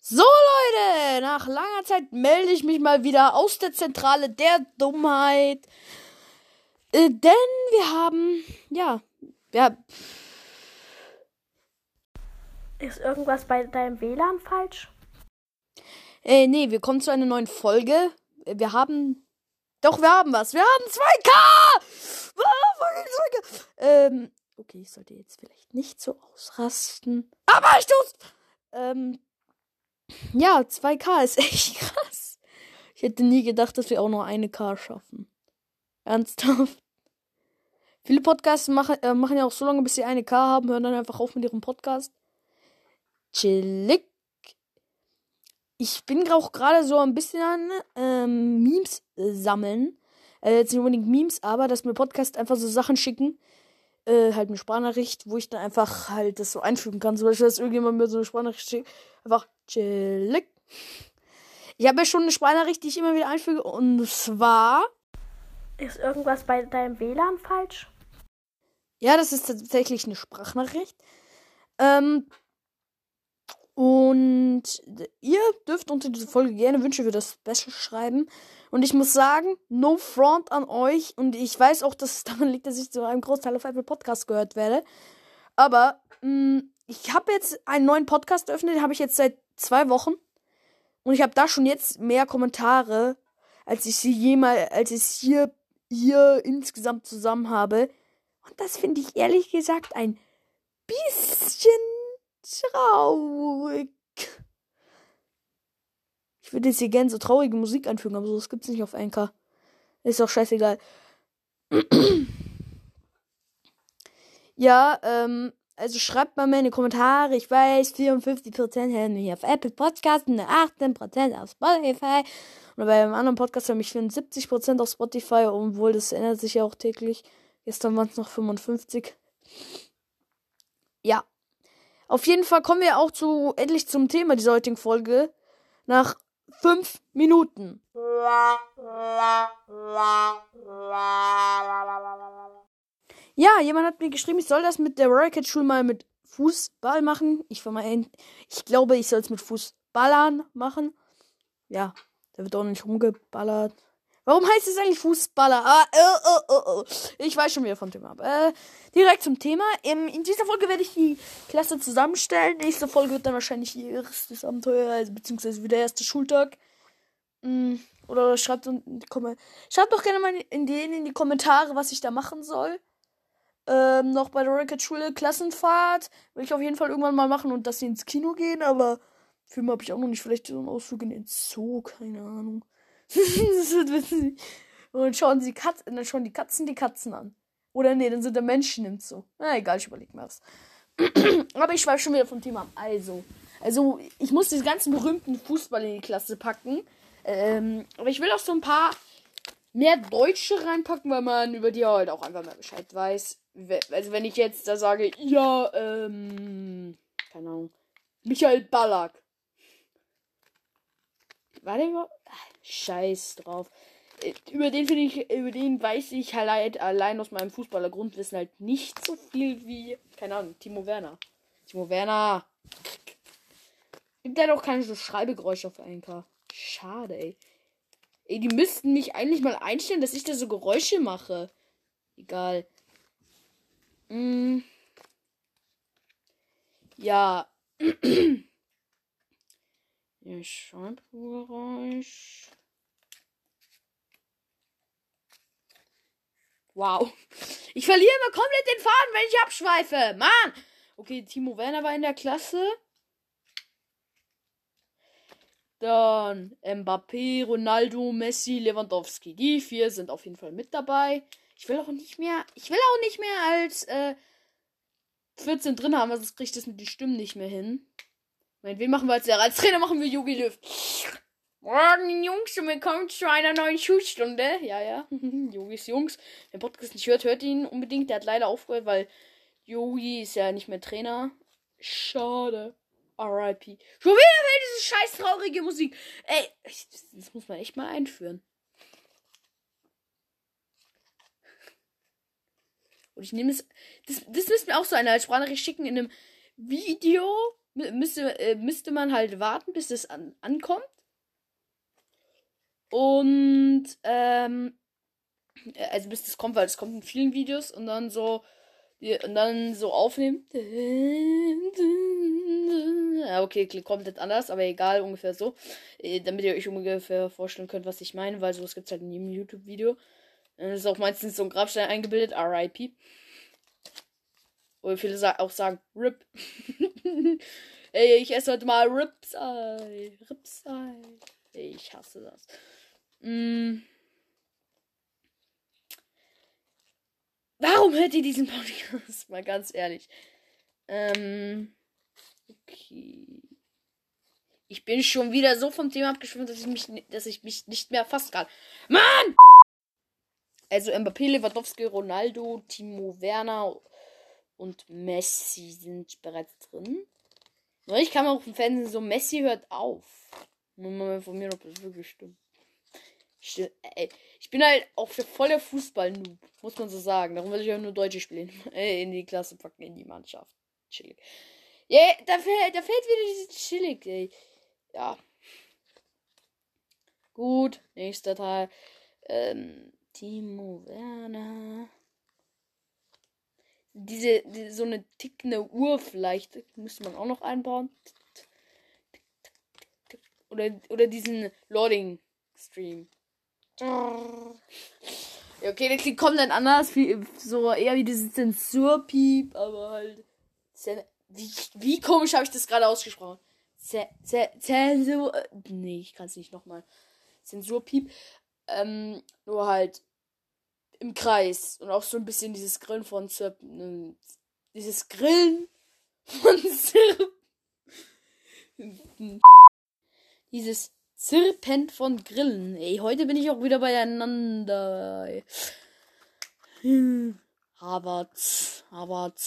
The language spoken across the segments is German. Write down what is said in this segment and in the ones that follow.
So Leute, nach langer Zeit melde ich mich mal wieder aus der Zentrale der Dummheit. Äh, denn wir haben, ja, ja. Ist irgendwas bei deinem WLAN falsch? Äh, nee, wir kommen zu einer neuen Folge. Wir haben, doch, wir haben was. Wir haben 2K! Ah, 2K! Ähm, okay, ich sollte jetzt vielleicht nicht so ausrasten. Aber ich tu's! Ähm, ja, 2K ist echt krass. Ich hätte nie gedacht, dass wir auch nur eine K schaffen. Ernsthaft. Viele Podcasts machen, äh, machen ja auch so lange, bis sie eine K haben, hören dann einfach auf mit ihrem Podcast. Chillig. Ich bin auch gerade so ein bisschen an ähm, Memes sammeln. Äh, jetzt nicht unbedingt Memes, aber dass mir Podcast einfach so Sachen schicken. Äh, halt eine Sprachnachricht, wo ich dann einfach halt das so einfügen kann. Zum Beispiel, dass irgendjemand mir so eine Sprachnachricht schickt. Einfach chillig. Ich habe ja schon eine Sprachnachricht, die ich immer wieder einfüge. Und zwar. Ist irgendwas bei deinem WLAN falsch? Ja, das ist tatsächlich eine Sprachnachricht. Ähm, und ihr dürft unter dieser Folge gerne Wünsche für das Special schreiben. Und ich muss sagen, no front an euch. Und ich weiß auch, dass es daran liegt, dass ich zu einem Großteil auf Apple Podcast gehört werde. Aber mh, ich habe jetzt einen neuen Podcast eröffnet, den habe ich jetzt seit zwei Wochen. Und ich habe da schon jetzt mehr Kommentare, als ich sie jemals, als ich hier, hier insgesamt zusammen habe. Und das finde ich ehrlich gesagt ein bisschen traurig. Ich würde jetzt hier gerne so traurige Musik einfügen, aber so gibt es nicht auf Anchor. Ist doch scheißegal. ja, ähm, also schreibt mal meine Kommentare. Ich weiß, 54% hören mich auf Apple Podcasts und 18% auf Spotify. Und bei einem anderen Podcast hören mich 74% auf Spotify, obwohl das ändert sich ja auch täglich. Gestern waren es noch 55. Ja. Auf jeden Fall kommen wir auch zu endlich zum Thema dieser heutigen Folge. Nach fünf Minuten. Ja, jemand hat mir geschrieben, ich soll das mit der Rocket Schule mal mit Fußball machen. Ich vermeine, ich glaube, ich soll es mit Fußballern machen. Ja, da wird auch nicht rumgeballert. Warum heißt es eigentlich Fußballer? Ah, äh, äh, äh, ich weiß schon wieder vom Thema. Äh, direkt zum Thema. In, in, dieser Folge werde ich die Klasse zusammenstellen. Nächste Folge wird dann wahrscheinlich ihr erstes Abenteuer, also, beziehungsweise wieder der erste Schultag. Mm, oder schreibt, schreibt doch gerne mal in, den in die Kommentare, was ich da machen soll. Ähm, noch bei der Rocket Schule Klassenfahrt. Will ich auf jeden Fall irgendwann mal machen und dass sie ins Kino gehen, aber Filme habe ich auch noch nicht. Vielleicht so einen Ausflug in den Zoo, keine Ahnung. Und schauen sie Kat dann schauen die Katzen die Katzen an. Oder nee, dann sind da Menschen im Zoo. Na egal, ich überleg mir was. Aber ich schweife schon wieder vom Thema. Also, also ich muss diese ganzen berühmten Fußball in die Klasse packen. Ähm, aber ich will auch so ein paar mehr Deutsche reinpacken, weil man über die halt auch einfach mehr Bescheid weiß. Also wenn ich jetzt da sage, ja, ähm, keine Ahnung, Michael Ballack. Warte mal. Scheiß drauf. Äh, über den finde ich, über den weiß ich halt allein aus meinem Fußballer-Grundwissen halt nicht so viel wie, keine Ahnung, Timo Werner. Timo Werner. Gibt ja doch keine so Schreibegeräusche auf Anker. Schade, ey. Ey, die müssten mich eigentlich mal einstellen, dass ich da so Geräusche mache. Egal. Mm. Ja. Schreibgeräusch. Wow. Ich verliere immer komplett den Faden, wenn ich abschweife. Mann! Okay, Timo Werner war in der Klasse. Dann Mbappé, Ronaldo, Messi, Lewandowski. Die vier sind auf jeden Fall mit dabei. Ich will auch nicht mehr. Ich will auch nicht mehr als äh, 14 drin haben, sonst kriegt das mit den Stimmen nicht mehr hin. Mein, wen machen wir als Lehrer? Als Trainer machen wir Yogi Löw. Morgen, Jungs, und willkommen zu einer neuen Schulstunde. Ja, ja. Yogis Jungs. Wer Podcast nicht hört, hört ihn unbedingt. Der hat leider aufgehört, weil Yogi ist ja nicht mehr Trainer. Schade. R.I.P. Schon wieder will diese scheiß traurige Musik. Ey, das muss man echt mal einführen. Und ich nehme es. Das, das müssen wir auch so eine als Sprachnachricht schicken in einem Video müsste, äh, müsste man halt warten, bis es an, ankommt. Und, ähm, also bis das kommt, weil es kommt in vielen Videos und dann so, und dann so aufnehmen. Ja, okay, klingt komplett anders, aber egal, ungefähr so. Äh, damit ihr euch ungefähr vorstellen könnt, was ich meine, weil sowas gibt es halt in jedem YouTube-Video. Dann ist auch meistens so ein Grabstein eingebildet, RIP. Oder viele auch sagen, RIP. Ey, ich esse heute mal Ripsei. Ripsei. Ich hasse das. Mm. Warum hört ihr diesen Podcast? Mal ganz ehrlich. Ähm. Okay. Ich bin schon wieder so vom Thema abgeschwommen, dass ich mich, dass ich mich nicht mehr fassen kann. Mann! Also Mbappé, Lewandowski, Ronaldo, Timo Werner und Messi sind bereits drin. Ich kann auch im Fernsehen so, Messi hört auf. Muss mal informieren, ob das wirklich stimmt. Ich bin halt auch voll der Fußball-Noob, muss man so sagen. Darum will ich auch nur Deutsche spielen. in die Klasse packen, in die Mannschaft. Chillig. Ja, yeah, da, fällt, da fällt wieder diese Chillig, ey. Ja. Gut, nächster Teil. Ähm, Timo Werner. Diese, diese, so eine tickende Uhr vielleicht müsste man auch noch einbauen. Oder, oder diesen Loading Stream. Ja, okay, der klingt komplett anders. Wie, so eher wie dieses Zensurpiep, aber halt. Wie, wie komisch habe ich das gerade ausgesprochen? Zensur. Nee, ich kann es nicht nochmal. Zensurpiep. Ähm, nur halt im Kreis. Und auch so ein bisschen dieses Grillen von Zirp. Dieses Grillen von Zirp. dieses Zirpen von Grillen. Ey, heute bin ich auch wieder beieinander. Harvard, Harvard,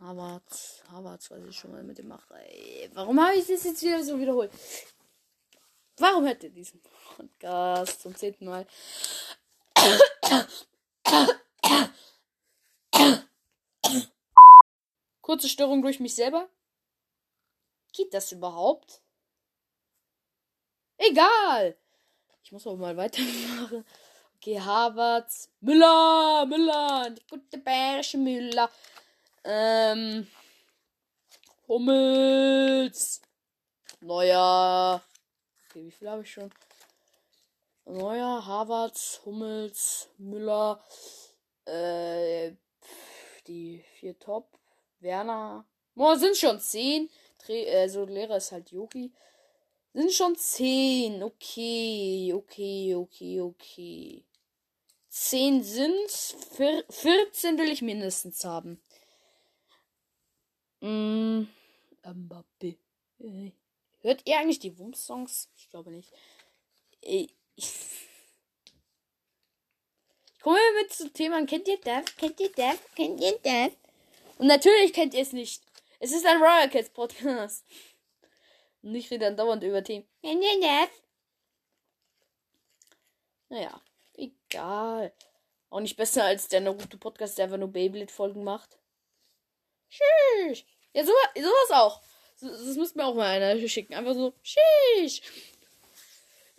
Harvard, Harvard, was ich schon mal mit dem mache. Ey, warum habe ich das jetzt wieder so wiederholt? Warum hört ihr diesen Podcast zum zehnten Mal? Kurze Störung durch mich selber. Geht das überhaupt? Egal. Ich muss auch mal weitermachen. Okay, Harvards. Müller, Müller, die gute Bärsche Müller. Ähm. Hummels. Neuer. Okay, wie viel habe ich schon? Neuer, Harvards, Hummels, Müller. Äh, die vier Top. Werner. Boah, sind schon zehn. Dreh, also Lehrer ist halt Yogi. Sind schon 10. Okay, okay, okay, okay. 10 sind's. 14 will ich mindestens haben. Mm, Mbappé. Hört ihr eigentlich die Wumms-Songs? Ich glaube nicht. Ich, ich komme mit zum Thema. Kennt ihr das? Kennt ihr das? Kennt ihr das? Und natürlich kennt ihr es nicht. Es ist ein Royal Cats Podcast. Und ich rede dann dauernd über Themen. Naja, egal. Auch nicht besser als der Naruto Podcast, der einfach nur Beyblade-Folgen macht. Tschüss. Ja, so, sowas auch. So, das muss mir auch mal einer schicken. Einfach so, Tschüss.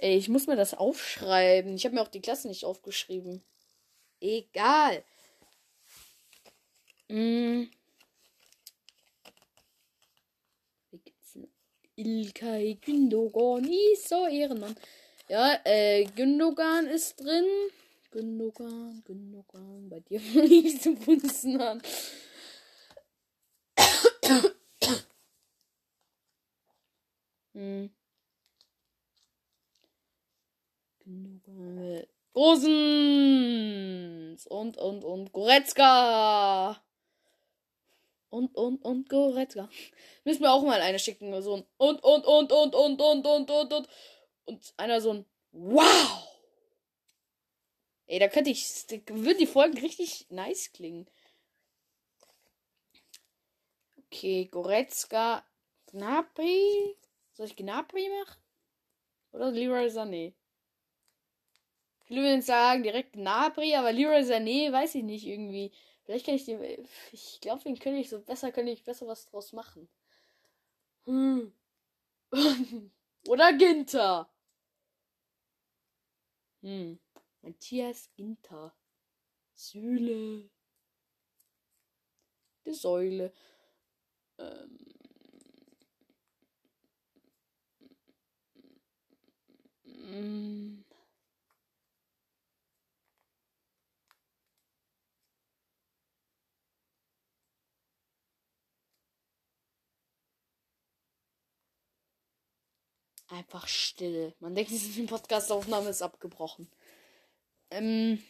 Ey, ich muss mir das aufschreiben. Ich habe mir auch die Klasse nicht aufgeschrieben. Egal. Mm. Ilkay Gündogan ist so Ehrenmann. Ja, äh, Gündogan ist drin. Gündogan, Gündogan, bei dir nicht zu punzen an. hm. Gündogan. Rosens und und und Goretzka und, und, und Goretzka. Müssen wir auch mal eine schicken. So ein und, und, und, und, und, und, und, und, und. Und einer so ein Wow! Ey, da könnte ich. Würden die Folgen richtig nice klingen. Okay, Goretzka. Gnabry. Soll ich Gnabry machen? Oder Leroy Sané? Viele würden sagen direkt Gnabry, aber Leroy Sané weiß ich nicht irgendwie. Vielleicht kann ich den. Ich glaube, den könnte ich so besser, könnte ich besser was draus machen. Hm. Oder Ginter. Hm. Matthias Ginter. Sühle. Die Säule. Ähm. Mm. Einfach still. Man denkt, die Podcastaufnahme ist abgebrochen. Ähm.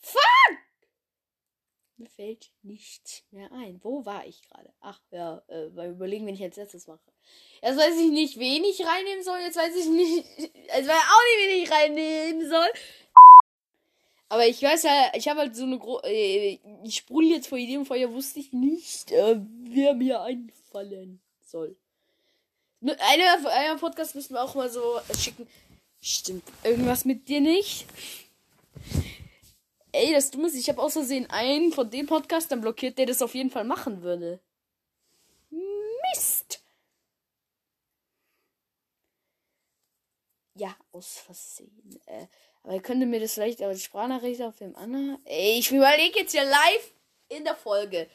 Fuck! Mir fällt nichts mehr ein. Wo war ich gerade? Ach ja, äh, mal überlegen, wenn ich als letztes mache. Jetzt weiß ich nicht, wen ich reinnehmen soll. Jetzt weiß ich nicht. Jetzt weiß ich auch nicht, wen ich reinnehmen soll. Aber ich weiß ja, ich habe halt so eine Gro äh, ich sprudel jetzt vor Ideen, vorher wusste ich nicht, äh, wer mir einfallen soll. Einer, einer Podcast müssen wir auch mal so schicken. Stimmt irgendwas mit dir nicht? Ey, das Dumme ist, ich habe außersehen einen von dem Podcast dann blockiert, der das auf jeden Fall machen würde. Mist! Ja, aus Versehen. Äh, aber ihr könntet mir das vielleicht als Sprachnachricht auf dem anderen. Ey, ich überlege jetzt hier live in der Folge.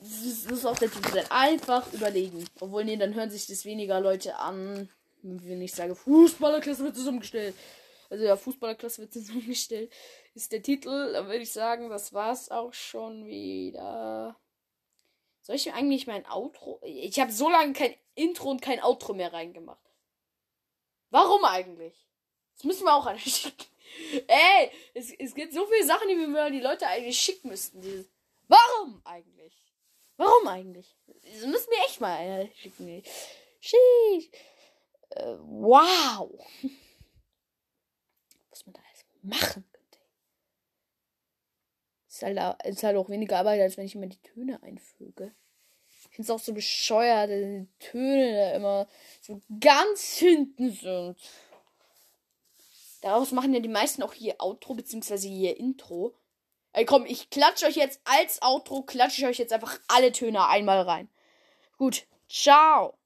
Das muss auch der Typ sein. Einfach überlegen. Obwohl, nee, dann hören sich das weniger Leute an. Wenn ich sage, Fußballerklasse wird zusammengestellt. Also ja, Fußballerklasse wird zusammengestellt. Ist der Titel. Dann würde ich sagen, das war's auch schon wieder. Soll ich mir eigentlich mein Outro. Ich habe so lange kein Intro und kein Outro mehr reingemacht. Warum eigentlich? Das müssen wir auch alle schicken. Ey, es, es gibt so viele Sachen, die wir mal die Leute eigentlich schicken müssten. Dieses, warum eigentlich? Warum eigentlich? Das müssen wir echt mal einer schicken. Sheesh. Äh, wow. Was man da alles machen könnte. Ist halt, ist halt auch weniger Arbeit, als wenn ich immer die Töne einfüge. Ich finde es auch so bescheuert, dass die Töne da immer so ganz hinten sind. Daraus machen ja die meisten auch hier Outro, beziehungsweise hier Intro. Ey, komm, ich klatsche euch jetzt als Outro, klatsche ich euch jetzt einfach alle Töne einmal rein. Gut, ciao.